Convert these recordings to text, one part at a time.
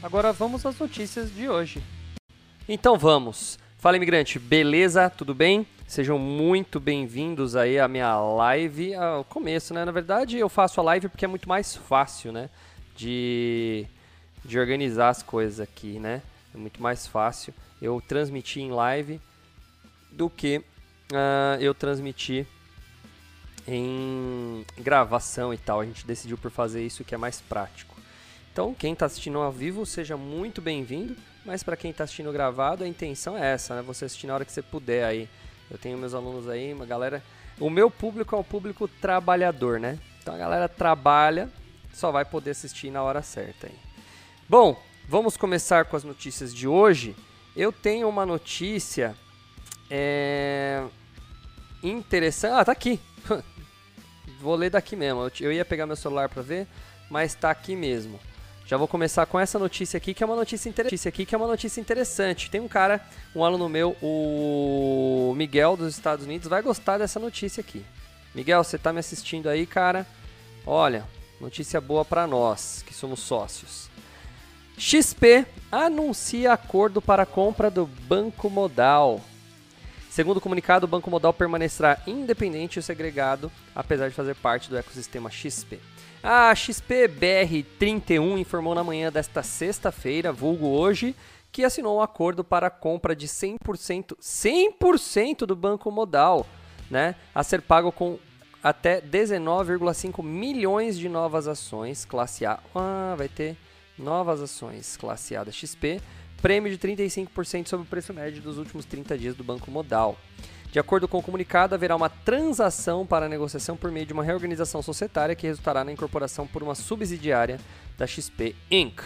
Agora vamos às notícias de hoje. Então vamos. Fala imigrante, beleza? Tudo bem? Sejam muito bem-vindos aí à minha live, ao começo, né? Na verdade, eu faço a live porque é muito mais fácil, né? De, de organizar as coisas aqui, né? É muito mais fácil eu transmitir em live do que uh, eu transmitir em gravação e tal. A gente decidiu por fazer isso que é mais prático. Então, quem está assistindo ao vivo, seja muito bem-vindo. Mas para quem está assistindo gravado, a intenção é essa, né? Você assistir na hora que você puder aí. Eu tenho meus alunos aí, uma galera. O meu público é um público trabalhador, né? Então a galera trabalha, só vai poder assistir na hora certa aí. Bom, vamos começar com as notícias de hoje. Eu tenho uma notícia é... interessante. Ah, tá aqui. Vou ler daqui mesmo. Eu ia pegar meu celular para ver, mas tá aqui mesmo. Já vou começar com essa notícia aqui, que é uma notícia interessante. Aqui que é uma notícia interessante. Tem um cara, um aluno meu, o Miguel dos Estados Unidos, vai gostar dessa notícia aqui. Miguel, você tá me assistindo aí, cara? Olha, notícia boa para nós, que somos sócios. XP anuncia acordo para compra do Banco Modal. Segundo o comunicado, o Banco Modal permanecerá independente e segregado, apesar de fazer parte do ecossistema XP. A XPBR31 informou na manhã desta sexta-feira, vulgo hoje, que assinou um acordo para a compra de 100%, 100% do Banco Modal, né, a ser pago com até 19,5 milhões de novas ações classe A. Ah, vai ter novas ações classe A da XP, prêmio de 35% sobre o preço médio dos últimos 30 dias do Banco Modal. De acordo com o comunicado, haverá uma transação para a negociação por meio de uma reorganização societária que resultará na incorporação por uma subsidiária da XP Inc.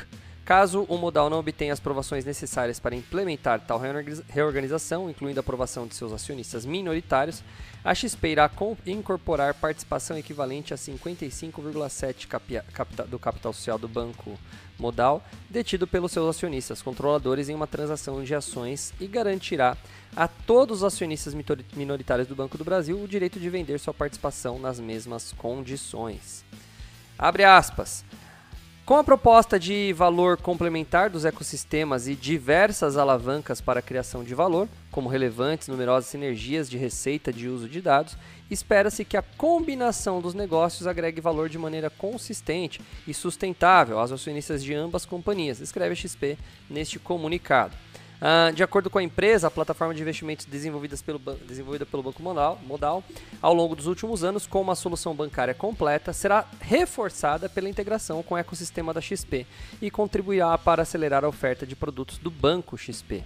Caso o modal não obtenha as provações necessárias para implementar tal reorganização, incluindo a aprovação de seus acionistas minoritários, a XP irá incorporar participação equivalente a 55,7% do capital social do banco modal, detido pelos seus acionistas controladores em uma transação de ações e garantirá a todos os acionistas minoritários do Banco do Brasil o direito de vender sua participação nas mesmas condições. Abre aspas. Com a proposta de valor complementar dos ecossistemas e diversas alavancas para a criação de valor, como relevantes numerosas sinergias de receita de uso de dados, espera-se que a combinação dos negócios agregue valor de maneira consistente e sustentável aos acionistas de ambas companhias, escreve a XP neste comunicado. Uh, de acordo com a empresa, a plataforma de investimentos pelo, desenvolvida pelo Banco Modal, Modal, ao longo dos últimos anos, com uma solução bancária completa, será reforçada pela integração com o ecossistema da XP e contribuirá para acelerar a oferta de produtos do Banco XP.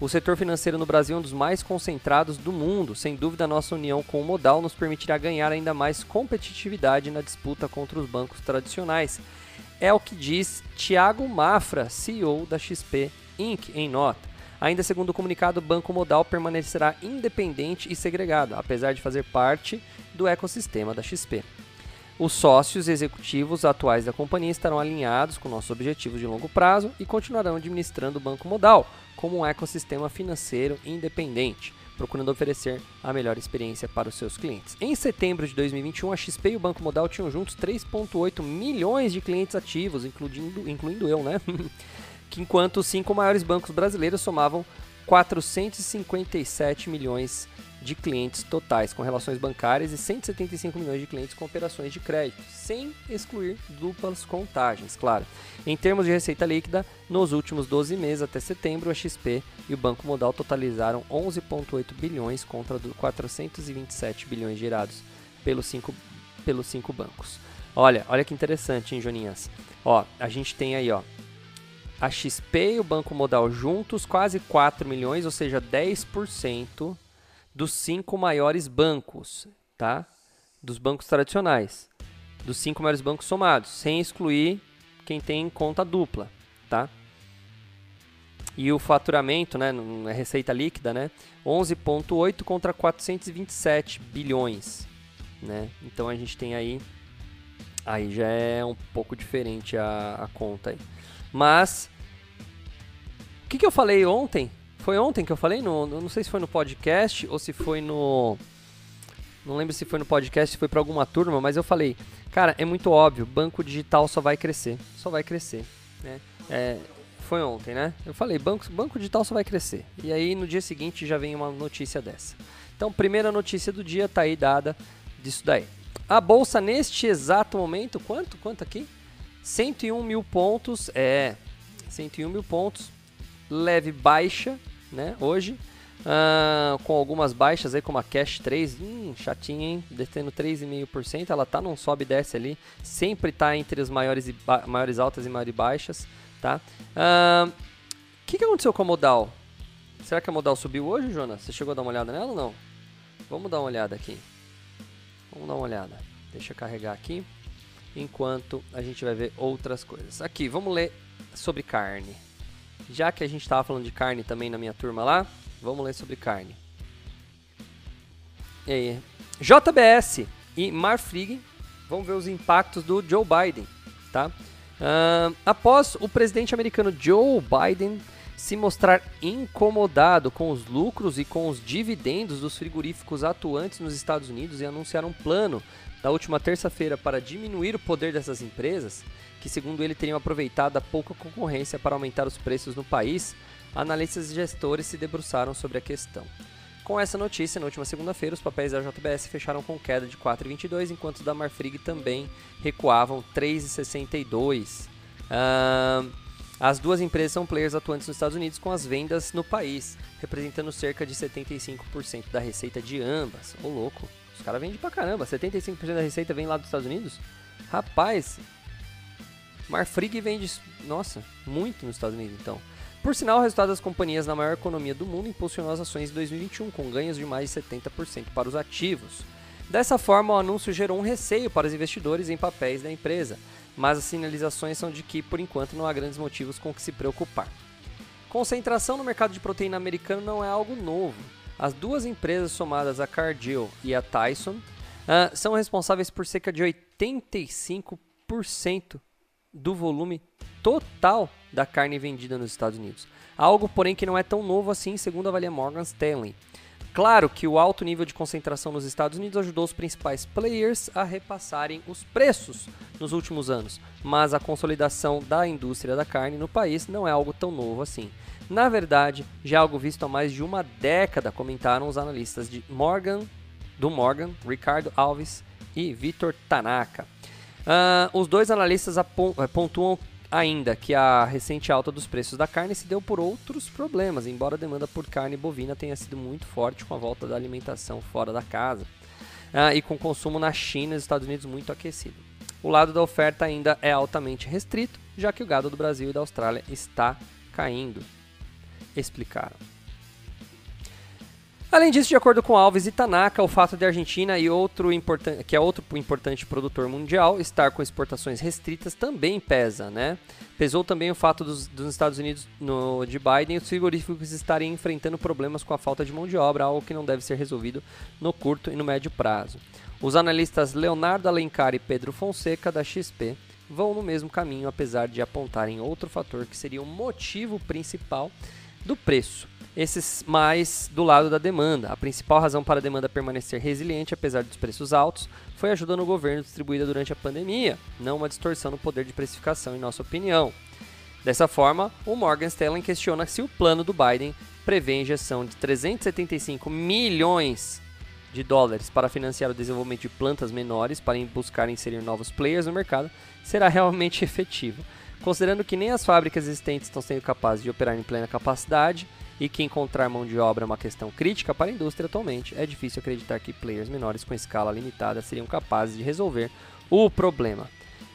O setor financeiro no Brasil é um dos mais concentrados do mundo. Sem dúvida, nossa união com o Modal nos permitirá ganhar ainda mais competitividade na disputa contra os bancos tradicionais. É o que diz Tiago Mafra, CEO da XP Inc., em nota. Ainda segundo o comunicado, o Banco Modal permanecerá independente e segregado, apesar de fazer parte do ecossistema da XP. Os sócios executivos atuais da companhia estarão alinhados com nossos objetivos de longo prazo e continuarão administrando o Banco Modal como um ecossistema financeiro independente, procurando oferecer a melhor experiência para os seus clientes. Em setembro de 2021, a XP e o Banco Modal tinham juntos 3,8 milhões de clientes ativos, incluindo, incluindo eu, né? que enquanto os cinco maiores bancos brasileiros somavam 457 milhões de clientes totais com relações bancárias e 175 milhões de clientes com operações de crédito, sem excluir duplas contagens, claro. Em termos de receita líquida, nos últimos 12 meses até setembro, a XP e o Banco Modal totalizaram 11,8 bilhões contra 427 bilhões gerados pelos cinco, pelos cinco bancos. Olha, olha que interessante, hein, Joninhas? Ó, a gente tem aí, ó, a XP e o Banco Modal juntos, quase 4 milhões, ou seja, 10% dos cinco maiores bancos, tá? Dos bancos tradicionais. Dos cinco maiores bancos somados, sem excluir quem tem conta dupla, tá? E o faturamento, né, na receita líquida, né, 11.8 contra 427 bilhões, né? Então a gente tem aí aí já é um pouco diferente a, a conta aí. Mas o que, que eu falei ontem? Foi ontem que eu falei? No, não sei se foi no podcast ou se foi no. Não lembro se foi no podcast, se foi para alguma turma, mas eu falei, cara, é muito óbvio, banco digital só vai crescer, só vai crescer, né? É, foi ontem, né? Eu falei, banco, banco digital só vai crescer. E aí no dia seguinte já vem uma notícia dessa. Então, primeira notícia do dia tá aí dada disso daí. A bolsa neste exato momento, quanto? Quanto aqui? 101 mil pontos, é, 101 mil pontos, leve baixa, né, hoje, uh, com algumas baixas aí, como a Cash 3, hum, chatinha, hein, detendo 3,5%, ela tá num sobe e desce ali, sempre tá entre as maiores, maiores altas e maiores baixas, tá? O uh, que, que aconteceu com a Modal? Será que a Modal subiu hoje, Jonas? Você chegou a dar uma olhada nela ou não? Vamos dar uma olhada aqui. Vamos dar uma olhada. Deixa eu carregar aqui, enquanto a gente vai ver outras coisas. Aqui, vamos ler sobre carne. Já que a gente estava falando de carne também na minha turma lá, vamos ler sobre carne. E aí, JBS e Marfrig vão ver os impactos do Joe Biden, tá? Uh, após o presidente americano Joe Biden se mostrar incomodado com os lucros e com os dividendos dos frigoríficos atuantes nos Estados Unidos e anunciar um plano da última terça-feira para diminuir o poder dessas empresas, que segundo ele teriam aproveitado a pouca concorrência para aumentar os preços no país, analistas e gestores se debruçaram sobre a questão. Com essa notícia, na última segunda-feira, os papéis da JBS fecharam com queda de 4,22, enquanto os da Marfrig também recuavam 3,62. Uh, as duas empresas são players atuantes nos Estados Unidos com as vendas no país, representando cerca de 75% da receita de ambas. Ô louco, os caras vendem pra caramba, 75% da receita vem lá dos Estados Unidos? Rapaz, Marfrig vende, nossa, muito nos Estados Unidos então. Por sinal, o resultado das companhias na maior economia do mundo impulsionou as ações de 2021, com ganhos de mais de 70% para os ativos. Dessa forma, o anúncio gerou um receio para os investidores em papéis da empresa, mas as sinalizações são de que, por enquanto, não há grandes motivos com que se preocupar. Concentração no mercado de proteína americano não é algo novo. As duas empresas somadas a Cargill e a Tyson uh, são responsáveis por cerca de 85% do volume total da carne vendida nos Estados Unidos. Algo, porém, que não é tão novo assim, segundo avalia Morgan Stanley. Claro que o alto nível de concentração nos Estados Unidos ajudou os principais players a repassarem os preços nos últimos anos, mas a consolidação da indústria da carne no país não é algo tão novo assim. Na verdade, já é algo visto há mais de uma década, comentaram os analistas de Morgan, do Morgan, Ricardo Alves e Vitor Tanaka. Uh, os dois analistas eh, pontuam ainda que a recente alta dos preços da carne se deu por outros problemas, embora a demanda por carne bovina tenha sido muito forte com a volta da alimentação fora da casa uh, e com o consumo na China e nos Estados Unidos muito aquecido. O lado da oferta ainda é altamente restrito, já que o gado do Brasil e da Austrália está caindo. Explicaram. Além disso, de acordo com Alves e Tanaka, o fato de a Argentina e outro que é outro importante produtor mundial estar com exportações restritas também pesa, né? Pesou também o fato dos, dos Estados Unidos no, de Biden e os frigoríficos estarem enfrentando problemas com a falta de mão de obra, algo que não deve ser resolvido no curto e no médio prazo. Os analistas Leonardo Alencar e Pedro Fonseca da XP vão no mesmo caminho, apesar de apontarem outro fator que seria o motivo principal do preço esses mais do lado da demanda. A principal razão para a demanda permanecer resiliente, apesar dos preços altos, foi a ajuda no governo distribuída durante a pandemia, não uma distorção no poder de precificação, em nossa opinião. Dessa forma, o Morgan Stanley questiona se o plano do Biden prevê injeção de 375 milhões de dólares para financiar o desenvolvimento de plantas menores para buscar inserir novos players no mercado será realmente efetivo. Considerando que nem as fábricas existentes estão sendo capazes de operar em plena capacidade, e que encontrar mão de obra é uma questão crítica para a indústria atualmente, é difícil acreditar que players menores com escala limitada seriam capazes de resolver o problema.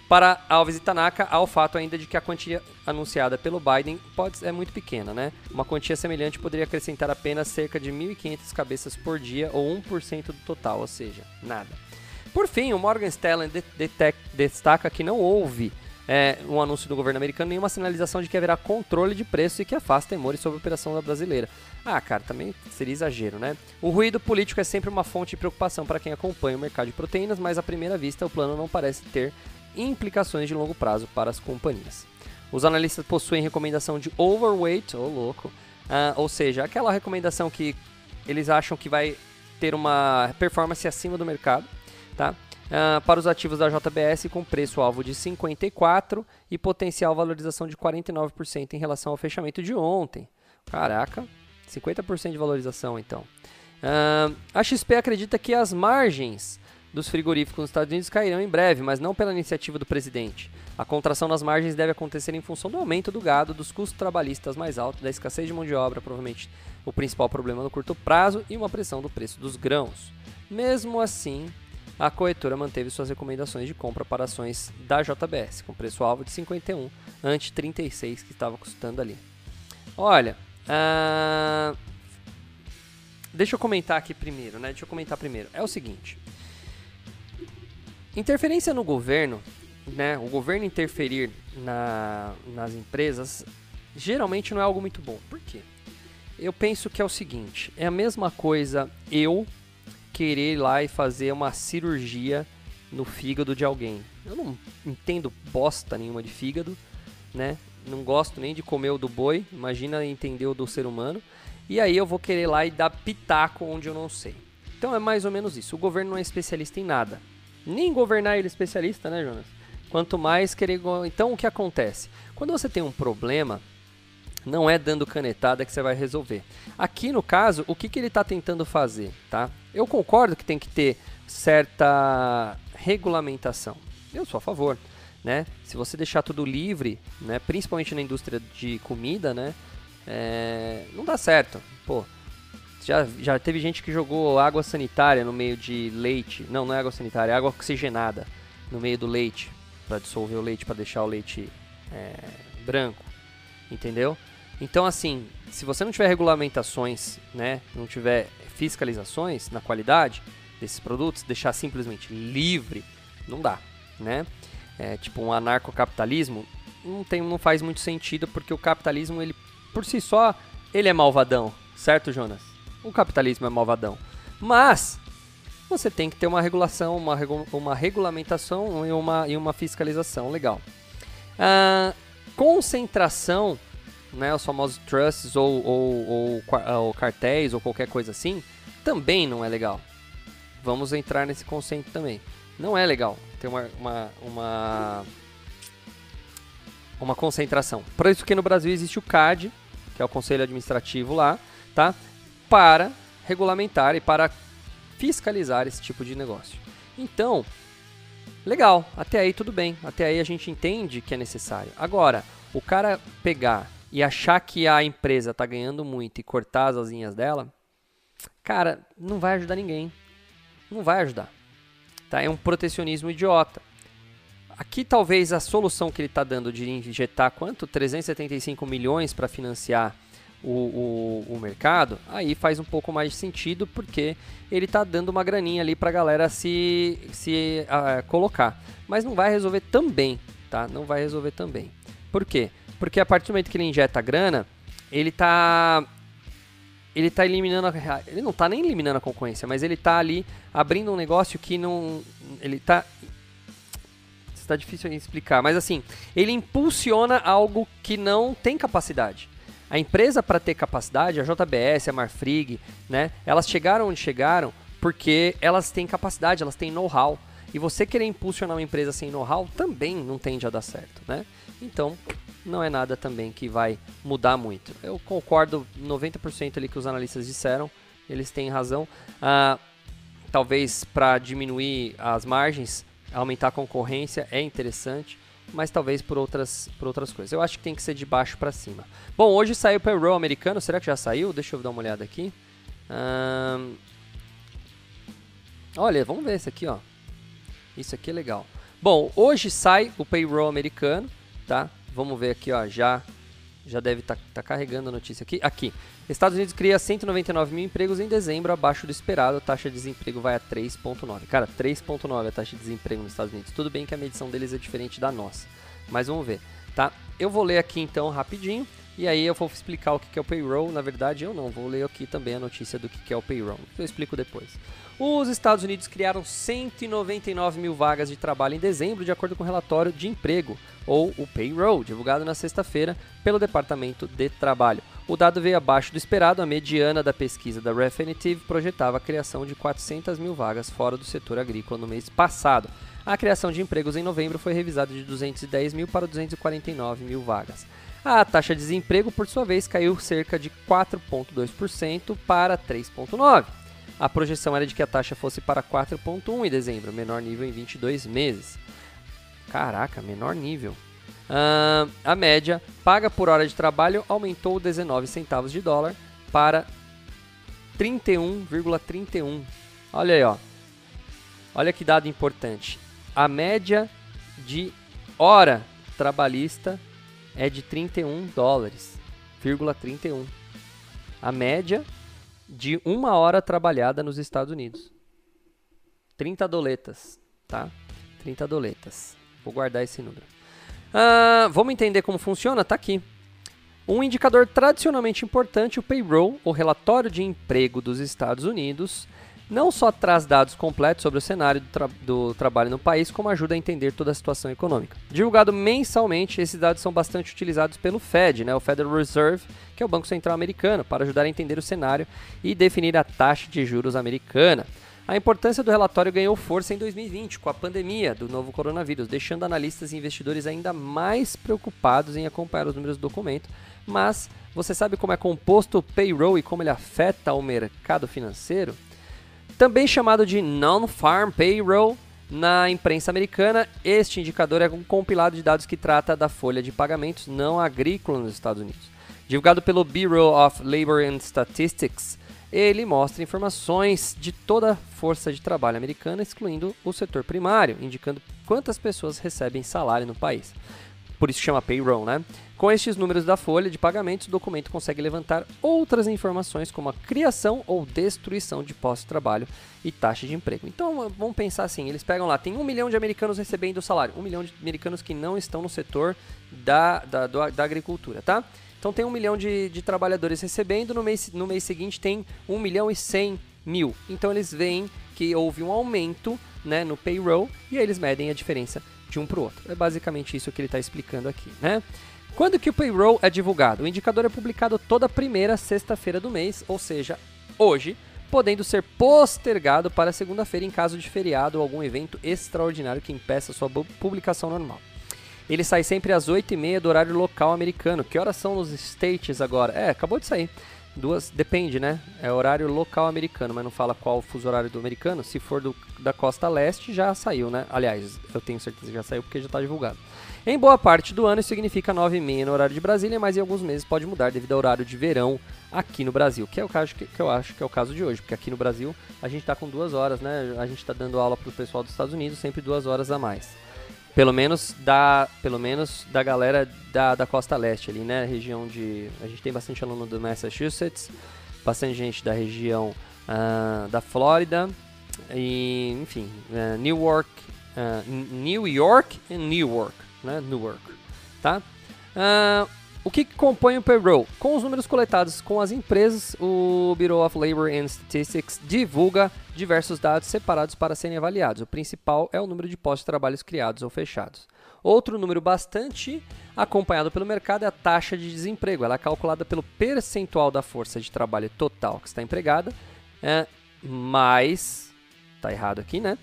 Para Alves e Tanaka, há o fato ainda de que a quantia anunciada pelo Biden pode, é muito pequena, né? Uma quantia semelhante poderia acrescentar apenas cerca de 1.500 cabeças por dia ou 1% do total, ou seja, nada. Por fim, o Morgan Stanley de, de, destaca que não houve é, um anúncio do governo americano, nenhuma sinalização de que haverá controle de preço e que afasta temores sobre a operação da brasileira. Ah, cara, também seria exagero, né? O ruído político é sempre uma fonte de preocupação para quem acompanha o mercado de proteínas, mas à primeira vista o plano não parece ter implicações de longo prazo para as companhias. Os analistas possuem recomendação de overweight, ô oh, louco, uh, ou seja, aquela recomendação que eles acham que vai ter uma performance acima do mercado, tá? Uh, para os ativos da JBS com preço-alvo de 54 e potencial valorização de 49% em relação ao fechamento de ontem. Caraca, 50% de valorização então. Uh, a XP acredita que as margens dos frigoríficos nos Estados Unidos cairão em breve, mas não pela iniciativa do presidente. A contração nas margens deve acontecer em função do aumento do gado, dos custos trabalhistas mais altos, da escassez de mão de obra, provavelmente o principal problema no curto prazo, e uma pressão do preço dos grãos. Mesmo assim, a corretora manteve suas recomendações de compra para ações da JBS, com preço-alvo de 51 ante 36 que estava custando ali. Olha, uh... deixa eu comentar aqui primeiro, né? Deixa eu comentar primeiro. É o seguinte: interferência no governo, né? O governo interferir na, nas empresas geralmente não é algo muito bom. Por quê? Eu penso que é o seguinte: é a mesma coisa eu querer ir lá e fazer uma cirurgia no fígado de alguém. Eu não entendo bosta nenhuma de fígado, né? Não gosto nem de comer o do boi, imagina entender o do ser humano. E aí eu vou querer lá e dar pitaco onde eu não sei. Então é mais ou menos isso. O governo não é especialista em nada. Nem governar ele é especialista, né, Jonas? Quanto mais querer. Então o que acontece? Quando você tem um problema, não é dando canetada que você vai resolver. Aqui no caso, o que, que ele está tentando fazer, tá? Eu concordo que tem que ter certa regulamentação. Eu sou a favor, né? Se você deixar tudo livre, né? Principalmente na indústria de comida, né? É... não dá certo. Pô, já, já teve gente que jogou água sanitária no meio de leite. Não, não é água sanitária, é água oxigenada no meio do leite para dissolver o leite, para deixar o leite é, branco, entendeu? Então, assim, se você não tiver regulamentações, né, não tiver fiscalizações na qualidade desses produtos, deixar simplesmente livre, não dá, né? É, tipo um anarcocapitalismo não tem, não faz muito sentido porque o capitalismo ele por si só ele é malvadão, certo, Jonas? O capitalismo é malvadão, mas você tem que ter uma regulação, uma, regu uma regulamentação e uma, e uma fiscalização legal. Ah, concentração né, os famosos trusts ou, ou, ou, ou, cartéis ou qualquer coisa assim, também não é legal. Vamos entrar nesse conceito também. Não é legal ter uma, uma, uma, uma concentração. Por isso que no Brasil existe o CAD, que é o Conselho Administrativo lá, tá? Para regulamentar e para fiscalizar esse tipo de negócio. Então, legal, até aí tudo bem, até aí a gente entende que é necessário. Agora, o cara pegar e achar que a empresa está ganhando muito e cortar as asinhas dela, cara, não vai ajudar ninguém. Não vai ajudar. Tá? É um protecionismo idiota. Aqui talvez a solução que ele está dando de injetar quanto? 375 milhões para financiar o, o, o, mercado, aí faz um pouco mais de sentido porque ele está dando uma graninha ali para a galera se, se uh, colocar. Mas não vai resolver também, tá? Não vai resolver também. Por quê? Porque a partir do momento que ele injeta grana, ele tá ele tá eliminando a, ele não tá nem eliminando a concorrência, mas ele tá ali abrindo um negócio que não ele tá está difícil explicar, mas assim, ele impulsiona algo que não tem capacidade. A empresa para ter capacidade, a JBS, a Marfrig, né, elas chegaram onde chegaram porque elas têm capacidade, elas têm know-how. E você querer impulsionar uma empresa sem know-how também não tende a dar certo, né? Então, não é nada também que vai mudar muito. Eu concordo 90% ali que os analistas disseram, eles têm razão. Ah, talvez para diminuir as margens, aumentar a concorrência é interessante, mas talvez por outras, por outras coisas. Eu acho que tem que ser de baixo para cima. Bom, hoje saiu o payroll americano, será que já saiu? Deixa eu dar uma olhada aqui. Ah, olha, vamos ver esse aqui, ó. Isso aqui é legal. Bom, hoje sai o payroll americano, tá? Vamos ver aqui, ó, já já deve estar tá, tá carregando a notícia aqui. Aqui, Estados Unidos cria 199 mil empregos em dezembro, abaixo do esperado. A taxa de desemprego vai a 3,9. Cara, 3,9 a taxa de desemprego nos Estados Unidos. Tudo bem que a medição deles é diferente da nossa, mas vamos ver, tá? Eu vou ler aqui então rapidinho e aí eu vou explicar o que é o payroll. Na verdade, eu não, vou ler aqui também a notícia do que é o payroll. Eu explico depois. Os Estados Unidos criaram 199 mil vagas de trabalho em dezembro, de acordo com o relatório de emprego, ou o payroll, divulgado na sexta-feira pelo Departamento de Trabalho. O dado veio abaixo do esperado, a mediana da pesquisa da Refinitiv projetava a criação de 400 mil vagas fora do setor agrícola no mês passado. A criação de empregos em novembro foi revisada de 210 mil para 249 mil vagas. A taxa de desemprego, por sua vez, caiu cerca de 4,2% para 3,9%. A projeção era de que a taxa fosse para 4,1% em dezembro, menor nível em 22 meses. Caraca, menor nível. Uh, a média paga por hora de trabalho aumentou 19 centavos de dólar para 31,31. ,31. Olha aí, ó. Olha que dado importante. A média de hora trabalhista é de 31 dólares, 31. A média de uma hora trabalhada nos Estados Unidos. 30 doletas, tá? 30 doletas. Vou guardar esse número. Uh, vamos entender como funciona? Tá aqui. Um indicador tradicionalmente importante, o payroll, o relatório de emprego dos Estados Unidos, não só traz dados completos sobre o cenário do, tra do, trabalho no país, como ajuda a entender toda a situação econômica. Divulgado mensalmente, esses dados são bastante utilizados pelo Fed, né, o Federal Reserve, que é o Banco Central americano, para ajudar a entender o cenário e definir a taxa de juros americana. A importância do relatório ganhou força em 2020, com a pandemia do novo coronavírus, deixando analistas e investidores ainda mais preocupados em acompanhar os números do documento. Mas você sabe como é composto o payroll e como ele afeta o mercado financeiro? Também chamado de Non-Farm Payroll na imprensa americana, este indicador é um compilado de dados que trata da folha de pagamentos não agrícola nos Estados Unidos. Divulgado pelo Bureau of Labor and Statistics, ele mostra informações de toda a força de trabalho americana, excluindo o setor primário, indicando quantas pessoas recebem salário no país por isso chama payroll, né? Com estes números da folha de pagamentos, o documento consegue levantar outras informações como a criação ou destruição de postos de trabalho e taxa de emprego. Então vamos pensar assim: eles pegam lá, tem um milhão de americanos recebendo salário, um milhão de americanos que não estão no setor da, da, da agricultura, tá? Então tem um milhão de, de trabalhadores recebendo, no mês, no mês seguinte tem um milhão e cem mil. Então eles veem que houve um aumento né, no payroll e aí eles medem a diferença de um para o outro. É basicamente isso que ele está explicando aqui, né? Quando que o payroll é divulgado? O indicador é publicado toda primeira sexta-feira do mês, ou seja, hoje, podendo ser postergado para segunda-feira em caso de feriado ou algum evento extraordinário que impeça sua publicação normal. Ele sai sempre às 8h30 do horário local americano. Que horas são nos States agora? É, acabou de sair. Duas, depende, né? É horário local americano, mas não fala qual o fuso horário do americano. Se for do, da costa leste, já saiu, né? Aliás, eu tenho certeza que já saiu porque já está divulgado. Em boa parte do ano, isso significa 9h30 no horário de Brasília, mas em alguns meses pode mudar devido ao horário de verão aqui no Brasil, que é o caso que, que eu acho que é o caso de hoje, porque aqui no Brasil a gente está com duas horas, né? A gente está dando aula para o pessoal dos Estados Unidos, sempre duas horas a mais. Pelo menos da, pelo menos da galera da, da costa leste ali, né? Região de. A gente tem bastante aluno do Massachusetts, bastante gente da região uh, da Flórida, e, enfim, uh, Newark, uh, New York e Newark, né? Newark, tá? Uh, o que, compõe o payroll? Com os números coletados com as empresas, o Bureau of Labor and Statistics divulga diversos dados separados para serem avaliados. O principal é o número de postos de trabalhos criados ou fechados. Outro número bastante acompanhado pelo mercado é a taxa de desemprego. Ela é calculada pelo percentual da força de trabalho total que está empregada, é, mais. Tá errado aqui, né?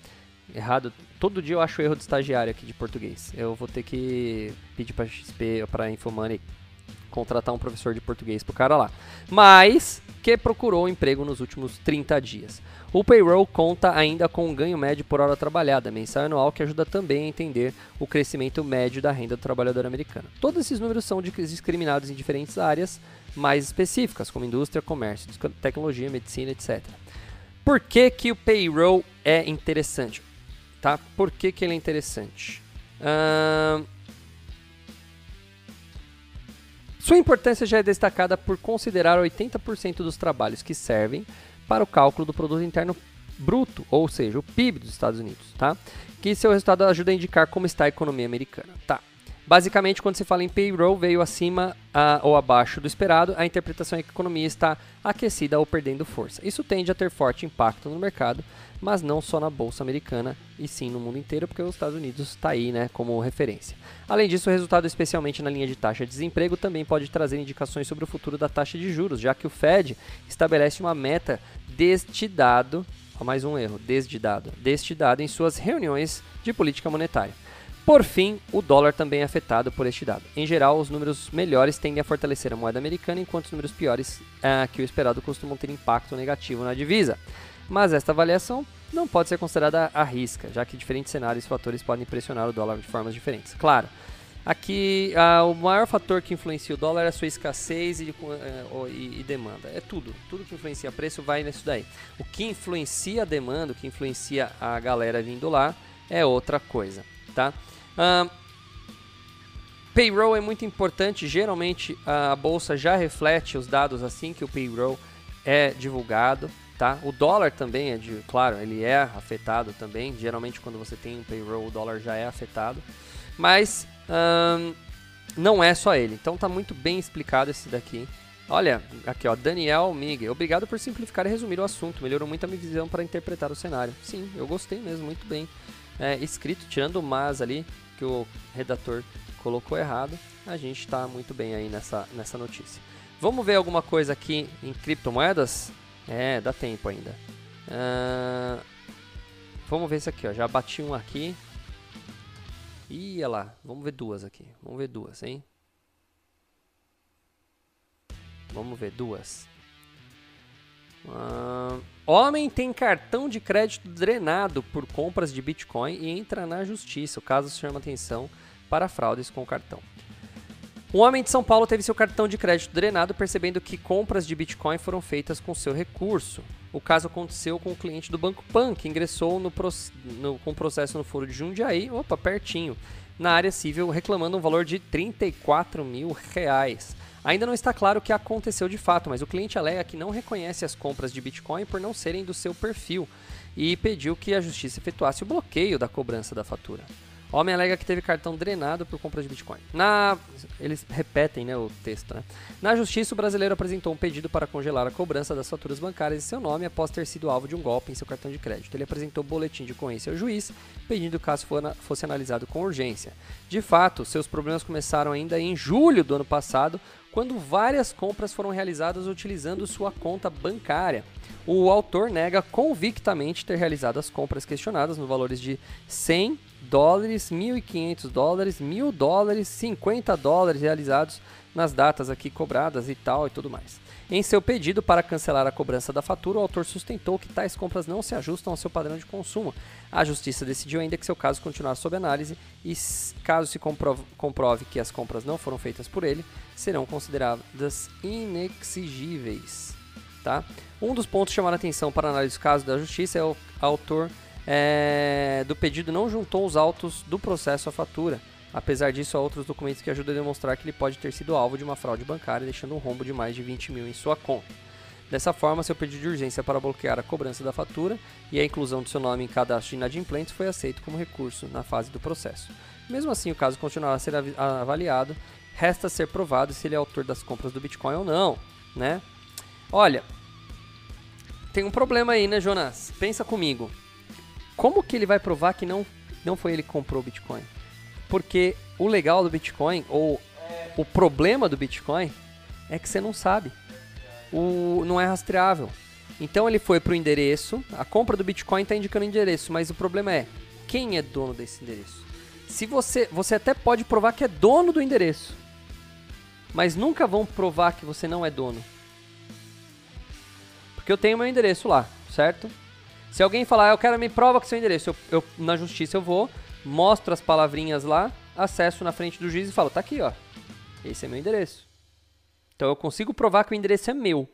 Errado. Todo dia eu acho erro de estagiário aqui de português. Eu vou ter que pedir para XP, para Infomoney contratar um professor de português pro cara lá. Mas que procurou emprego nos últimos 30 dias. O payroll conta ainda com um ganho médio por hora trabalhada, mensal anual, que ajuda também a entender o crescimento médio da renda do trabalhador americano. Todos esses números são discriminados em diferentes áreas mais específicas, como indústria, comércio, tecnologia, medicina, etc. Por que, que o payroll é interessante? Tá? Por que, que ele é interessante? Uh, sua importância já é destacada por considerar 80% dos trabalhos que servem para o cálculo do produto interno bruto, ou seja, o PIB dos Estados Unidos, tá? Que seu resultado ajuda a indicar como está a economia americana, tá? Basicamente, quando se fala em payroll, veio acima a, ou abaixo do esperado, a interpretação é que a economia está aquecida ou perdendo força. Isso tende a ter forte impacto no mercado, mas não só na bolsa americana, e sim no mundo inteiro, porque os Estados Unidos está aí né, como referência. Além disso, o resultado, especialmente na linha de taxa de desemprego, também pode trazer indicações sobre o futuro da taxa de juros, já que o Fed estabelece uma meta deste dado, mais um erro, desde dado, deste dado em suas reuniões de política monetária. Por fim, o dólar também é afetado por este dado. Em geral, os números melhores tendem a fortalecer a moeda americana, enquanto os números piores ah, que o esperado costumam ter impacto negativo na divisa. Mas esta avaliação não pode ser considerada à risca, já que diferentes cenários e fatores podem pressionar o dólar de formas diferentes. Claro, aqui ah, o maior fator que influencia o dólar é a sua escassez e, eh, e, e, demanda. É tudo. Tudo que influencia preço vai nisso daí. O que influencia a demanda, o que influencia a galera vindo lá, é outra coisa, tá? Uh, payroll é muito importante. Geralmente a bolsa já reflete os dados assim que o payroll é divulgado. Tá? O dólar também é de, claro, ele é afetado também. Geralmente quando você tem um payroll, o dólar já é afetado. Mas um, não é só ele. Então tá muito bem explicado esse daqui. Olha, aqui ó, Daniel Miguel. Obrigado por simplificar e resumir o assunto. Melhorou muito a minha visão para interpretar o cenário. Sim, eu gostei mesmo, muito bem. É, escrito, tirando o mas ali, que o redator colocou errado, a gente está muito bem aí nessa, nessa notícia. Vamos ver alguma coisa aqui em criptomoedas? É, dá tempo ainda. Uh, vamos ver isso aqui, ó. Já bati um aqui. Ih, lá. Vamos ver duas aqui. Vamos ver duas, hein? Vamos ver duas. Uh, homem tem cartão de crédito drenado por compras de Bitcoin e entra na justiça. O caso chama atenção para fraudes com cartão. Um homem de São Paulo teve seu cartão de crédito drenado percebendo que compras de Bitcoin foram feitas com seu recurso. O caso aconteceu com o um cliente do Banco Pan, que ingressou no, no, com processo no foro de Jundiaí, opa, pertinho, na área civil, reclamando um valor de 34 mil reais. Ainda não está claro o que aconteceu de fato, mas o cliente alega que não reconhece as compras de Bitcoin por não serem do seu perfil e pediu que a justiça efetuasse o bloqueio da cobrança da fatura. Homem alega que teve cartão drenado por compra de Bitcoin. Na... Eles repetem né, o texto. Né? Na justiça, o brasileiro apresentou um pedido para congelar a cobrança das faturas bancárias em seu nome após ter sido alvo de um golpe em seu cartão de crédito. Ele apresentou boletim de ocorrência ao juiz, pedindo que o caso fosse analisado com urgência. De fato, seus problemas começaram ainda em julho do ano passado, quando várias compras foram realizadas utilizando sua conta bancária. O autor nega convictamente ter realizado as compras questionadas no valores de 100 dólares, 1.500 dólares, 1.000 dólares, 50 dólares realizados nas datas aqui cobradas e tal e tudo mais. Em seu pedido para cancelar a cobrança da fatura, o autor sustentou que tais compras não se ajustam ao seu padrão de consumo. A justiça decidiu ainda que seu caso continuar sob análise e, caso se comprove, comprove que as compras não foram feitas por ele, serão consideradas inexigíveis. Tá? Um dos pontos chamar a atenção para a análise do caso da justiça é o autor é, do pedido não juntou os autos do processo à fatura. Apesar disso, há outros documentos que ajudam a demonstrar que ele pode ter sido alvo de uma fraude bancária, deixando um rombo de mais de 20 mil em sua conta. Dessa forma, seu pedido de urgência para bloquear a cobrança da fatura e a inclusão do seu nome em cadastro de inadimplentes foi aceito como recurso na fase do processo. Mesmo assim, o caso continuará a ser avaliado, resta ser provado se ele é autor das compras do Bitcoin ou não, né? Olha, tem um problema aí, né, Jonas? Pensa comigo. Como que ele vai provar que não, não foi ele que comprou o Bitcoin? Porque o legal do Bitcoin, ou o problema do Bitcoin, é que você não sabe. O, não é rastreável. Então ele foi para o endereço, a compra do Bitcoin está indicando o endereço, mas o problema é quem é dono desse endereço. Se você, você até pode provar que é dono do endereço, mas nunca vão provar que você não é dono. Porque eu tenho meu endereço lá, certo? Se alguém falar, ah, eu quero me prova que seu endereço, eu, eu, na justiça eu vou, mostro as palavrinhas lá, acesso na frente do juiz e falo, tá aqui, ó. Esse é meu endereço. Então eu consigo provar que o endereço é meu.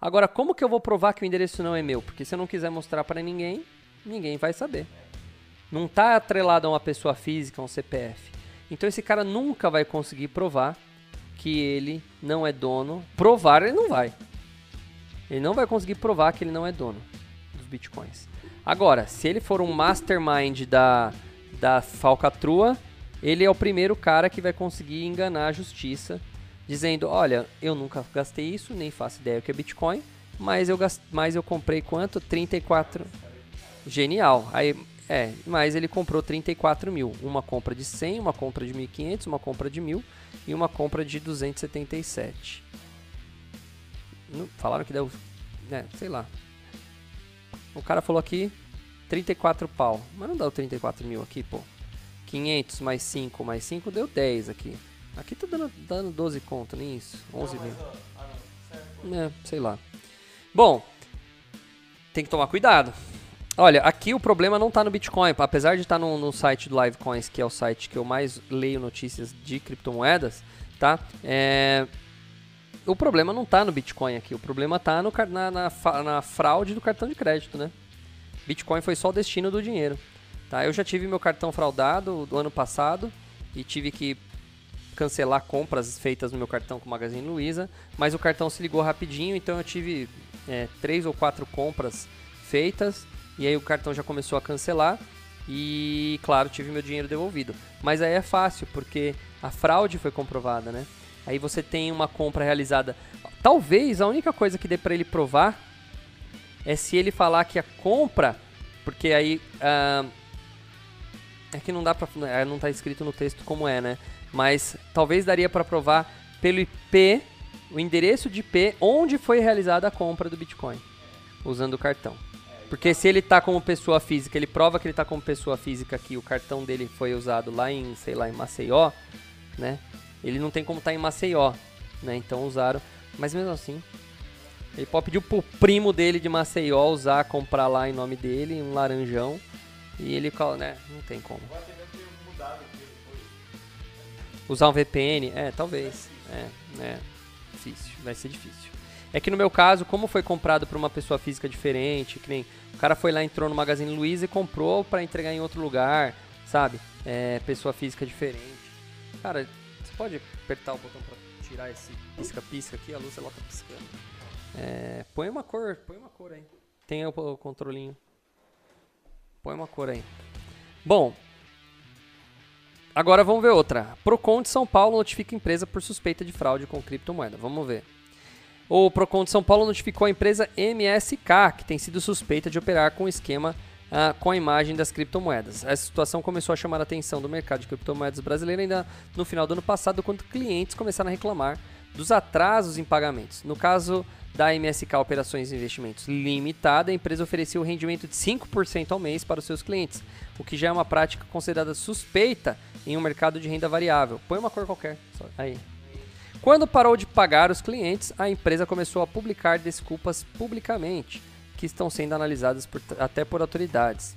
Agora, como que eu vou provar que o endereço não é meu? Porque se eu não quiser mostrar para ninguém, ninguém vai saber. Não está atrelado a uma pessoa física, a um CPF. Então esse cara nunca vai conseguir provar que ele não é dono. Provar ele não vai. Ele não vai conseguir provar que ele não é dono bitcoins. Agora, se ele for um mastermind da da falcatrua, ele é o primeiro cara que vai conseguir enganar a justiça, dizendo: olha, eu nunca gastei isso, nem faço ideia o que é Bitcoin, mas eu, gast... mas eu comprei quanto? 34. Genial. Aí, é, mas ele comprou 34 mil. Uma compra de 100, uma compra de 1.500, uma compra de 1.000 e uma compra de 277. Falaram que deu. É, sei lá. O cara falou aqui 34 pau. Mas não dá o 34 mil aqui, pô. 500 mais 5 mais 5 deu 10 aqui. Aqui tá dando, dando 12 conto, nem isso. 11 mil. É, sei lá. Bom, tem que tomar cuidado. Olha, aqui o problema não está no Bitcoin. Apesar de estar tá no, no, site do Livecoins, que é o site que eu mais leio notícias de criptomoedas, tá? É... O problema não está no Bitcoin aqui. O problema está na, na, na fraude do cartão de crédito, né? Bitcoin foi só o destino do dinheiro. Tá? Eu já tive meu cartão fraudado do ano passado e tive que cancelar compras feitas no meu cartão com o Magazine Luiza, mas o cartão se ligou rapidinho, então eu tive é, três ou quatro compras feitas e aí o cartão já começou a cancelar e, claro, tive meu dinheiro devolvido. Mas aí é fácil, porque a fraude foi comprovada, né? Aí você tem uma compra realizada. Talvez a única coisa que dê para ele provar é se ele falar que a compra, porque aí uh, é que não dá para é, não tá escrito no texto como é, né? Mas talvez daria para provar pelo IP, o endereço de IP onde foi realizada a compra do Bitcoin usando o cartão. Porque se ele tá como pessoa física, ele prova que ele tá como pessoa física que o cartão dele foi usado lá em, sei lá, em Maceió, né? Ele não tem como estar tá em Maceió, né? Então usaram, mas mesmo assim, ele pode pedir pro primo dele de Maceió usar, comprar lá em nome dele, um laranjão, e ele, né? Não tem como. Usar um VPN? É, talvez. É, é. Difícil, vai ser difícil. É que no meu caso, como foi comprado por uma pessoa física diferente, que nem o cara foi lá, entrou no Magazine Luiza e comprou para entregar em outro lugar, sabe? É, pessoa física diferente. Cara, pode apertar o botão para tirar esse pisca-pisca aqui, a luz ela tá piscando. É, põe uma cor, põe uma cor aí. Tem o, o controlinho. Põe uma cor aí. Bom, agora vamos ver outra. Procon de São Paulo notifica empresa por suspeita de fraude com criptomoeda. Vamos ver. O Procon de São Paulo notificou a empresa MSK, que tem sido suspeita de operar com esquema uh, com a imagem das criptomoedas. Essa situação começou a chamar a atenção do mercado de criptomoedas brasileiro ainda no final do ano passado, quando clientes começaram a reclamar dos atrasos em pagamentos. No caso da MSK Operações e Investimentos Limitada, a empresa oferecia o rendimento de 5% ao mês para os seus clientes, o que já é uma prática considerada suspeita em um mercado de renda variável. Põe uma cor qualquer, aí. Quando parou de pagar os clientes, a empresa começou a publicar desculpas publicamente, que estão sendo analisadas por, até por autoridades.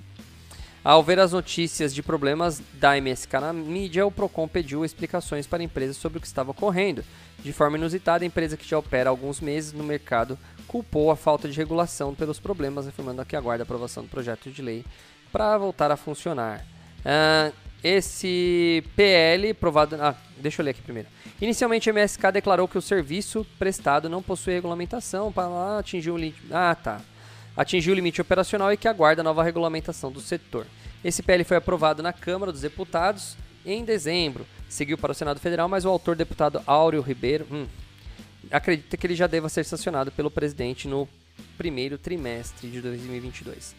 Ao ver as notícias de problemas da MSK na mídia, o Procon pediu explicações para a empresa sobre o que estava ocorrendo. De forma inusitada, a empresa que já opera há alguns meses no mercado culpou a falta de regulação pelos problemas, afirmando que aguarda a aprovação do projeto de lei para voltar a funcionar. Uh, esse PL provado. Ah, deixa eu ler aqui primeiro. Inicialmente, a MSK declarou que o serviço prestado não possui regulamentação para atingir o limite. Ah, tá. Atingiu o limite operacional e que aguarda nova regulamentação do setor. Esse PL foi aprovado na Câmara dos Deputados em dezembro. Seguiu para o Senado Federal, mas o autor, deputado Áureo Ribeiro, hum, acredita que ele já deva ser sancionado pelo presidente no primeiro trimestre de 2022.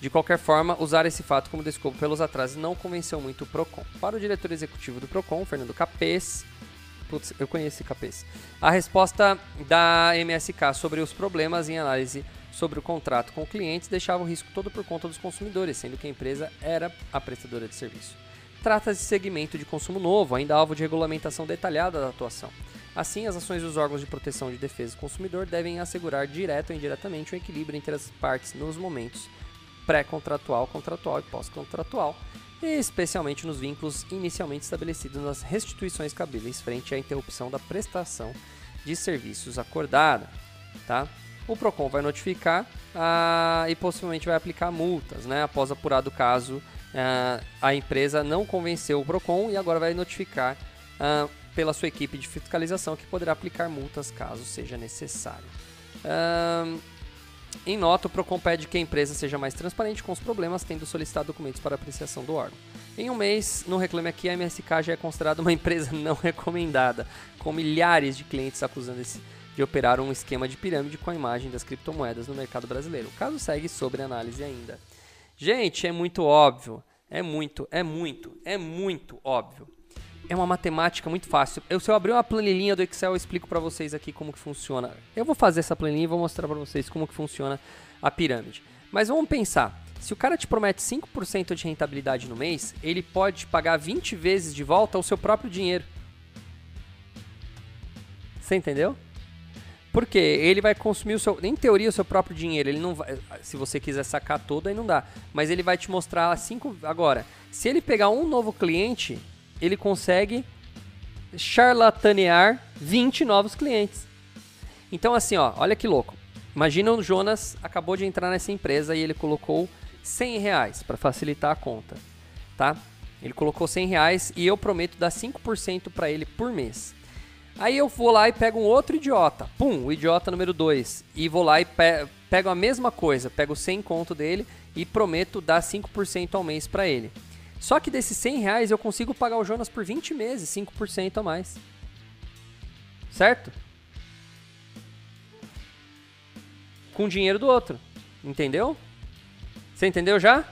De qualquer forma, usar esse fato como desculpa pelos atrasos não convenceu muito o PROCON. Para o diretor executivo do PROCON, Fernando Capês, Putz, eu conheço capês. A resposta da MSK sobre os problemas em análise sobre o contrato com clientes deixava o risco todo por conta dos consumidores, sendo que a empresa era a prestadora de serviço. Trata-se de segmento de consumo novo, ainda alvo de regulamentação detalhada da atuação. Assim, as ações dos órgãos de proteção de defesa do consumidor devem assegurar direto ou indiretamente o equilíbrio entre as partes nos momentos pré-contratual, contratual e pós-contratual, especialmente nos vínculos inicialmente estabelecidos nas restituições cabíveis frente à interrupção da prestação de serviços acordada. Tá? O PROCON vai notificar ah, e possivelmente vai aplicar multas, né? após apurado o caso, ah, a empresa não convenceu o PROCON e agora vai notificar ah, pela sua equipe de fiscalização que poderá aplicar multas caso seja necessário. Em nota, o PROCON pede que a empresa seja mais transparente com os problemas, tendo solicitado documentos para apreciação do órgão. Em um mês, no Reclame Aqui, a MSK já é considerada uma empresa não recomendada, com milhares de clientes acusando esse, de operar um esquema de pirâmide com a imagem das criptomoedas no mercado brasileiro. O caso segue sobre análise ainda. Gente, é muito óbvio. É muito, é muito, é muito óbvio. É uma matemática muito fácil. Eu, se eu abrir uma planilhinha do Excel, eu explico para vocês aqui como que funciona. Eu vou fazer essa planilha e vou mostrar para vocês como que funciona a pirâmide. Mas vamos pensar. Se o cara te promete 5% de rentabilidade no mês, ele pode pagar 20 vezes de volta o seu próprio dinheiro. Você entendeu? Porque ele vai consumir o seu, em teoria, o seu próprio dinheiro. Ele não vai, se você quiser sacar todo, aí não dá. Mas ele vai te mostrar cinco. Agora, se ele pegar um novo cliente, ele consegue charlatanear 20 novos clientes. Então, assim, ó, olha que louco. Imagina o Jonas acabou de entrar nessa empresa e ele colocou 100 reais para facilitar a conta, tá? Ele colocou 100 reais e eu prometo dar 5% para ele por mês. Aí eu vou lá e pego um outro idiota. Pum, o idiota número 2. E vou lá e pe pego a mesma coisa. Pego 100 conto dele e prometo dar 5% ao mês para ele. Só que desses 100 reais eu consigo pagar o Jonas por 20 meses, 5% a mais. Certo? Com dinheiro do outro. Entendeu? Você entendeu já?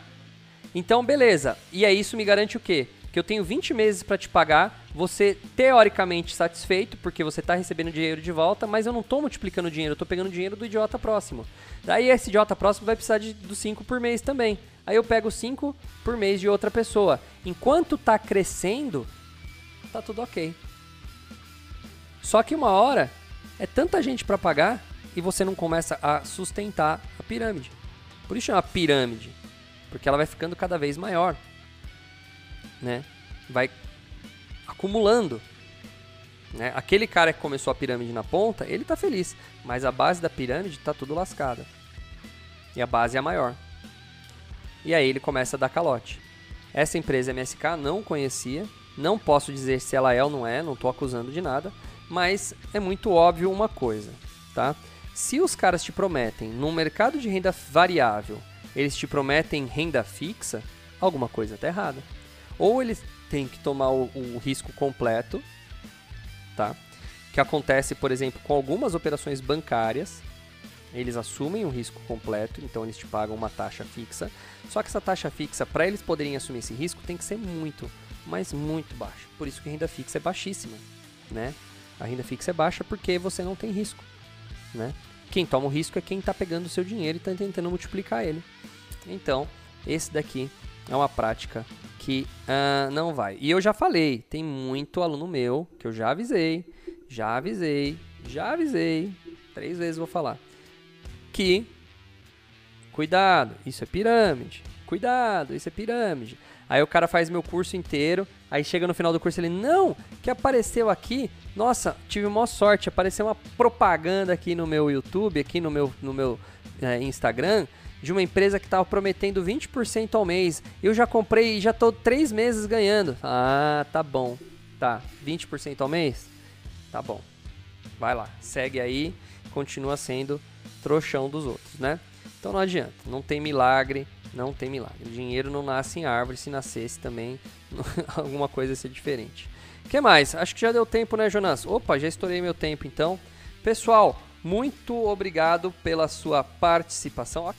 Então, beleza. E aí isso me garante o quê? Que eu tenho 20 meses para te pagar, você teoricamente satisfeito, porque você está recebendo dinheiro de volta, mas eu não estou multiplicando dinheiro, eu estou pegando dinheiro do idiota próximo. Daí esse idiota próximo vai precisar de, do 5 por mês também. Aí eu pego 5 por mês de outra pessoa. Enquanto está crescendo, tá tudo ok. Só que uma hora é tanta gente para pagar e você não começa a sustentar a pirâmide. Por isso chama pirâmide, porque ela vai ficando cada vez maior né? Vai acumulando. Né? Aquele cara que começou a pirâmide na ponta, ele tá feliz, mas a base da pirâmide tá tudo lascada. E a base é a maior. E aí ele começa a dar calote. Essa empresa MSK não conhecia, não posso dizer se ela é ou não é, não estou acusando de nada, mas é muito óbvio uma coisa, tá? Se os caras te prometem, num mercado de renda variável, eles te prometem renda fixa, alguma coisa está errada. Ou eles têm que tomar o, o risco completo, tá? Que acontece, por exemplo, com algumas operações bancárias, eles assumem o risco completo, então eles te pagam uma taxa fixa. Só que essa taxa fixa, para eles poderem assumir esse risco, tem que ser muito, mas muito baixa. Por isso que a renda fixa é baixíssima, né? A renda fixa é baixa porque você não tem risco, né? Quem toma o risco é quem está pegando o seu dinheiro e está tentando multiplicar ele. Então, esse daqui é uma prática que uh, não vai. E eu já falei, tem muito aluno meu que eu já avisei, já avisei, já avisei, três vezes vou falar, que cuidado, isso é pirâmide, cuidado, isso é pirâmide. Aí o cara faz meu curso inteiro, aí chega no final do curso ele, não, que apareceu aqui, nossa, tive uma sorte, apareceu uma propaganda aqui no meu YouTube, aqui no meu, no meu é, Instagram, de uma empresa que estava prometendo 20% ao mês. Eu já comprei e já estou três meses ganhando. Ah, tá bom. Tá, 20% ao mês? Tá bom. Vai lá, segue aí, continua sendo trouxão dos outros, né? Então não adianta, não tem milagre, não tem milagre. O dinheiro não nasce em árvore, se nascesse também, alguma coisa ia ser diferente. O que mais? Acho que já deu tempo, né, Jonas? Opa, já estourei meu tempo então. Pessoal, muito obrigado pela sua participação.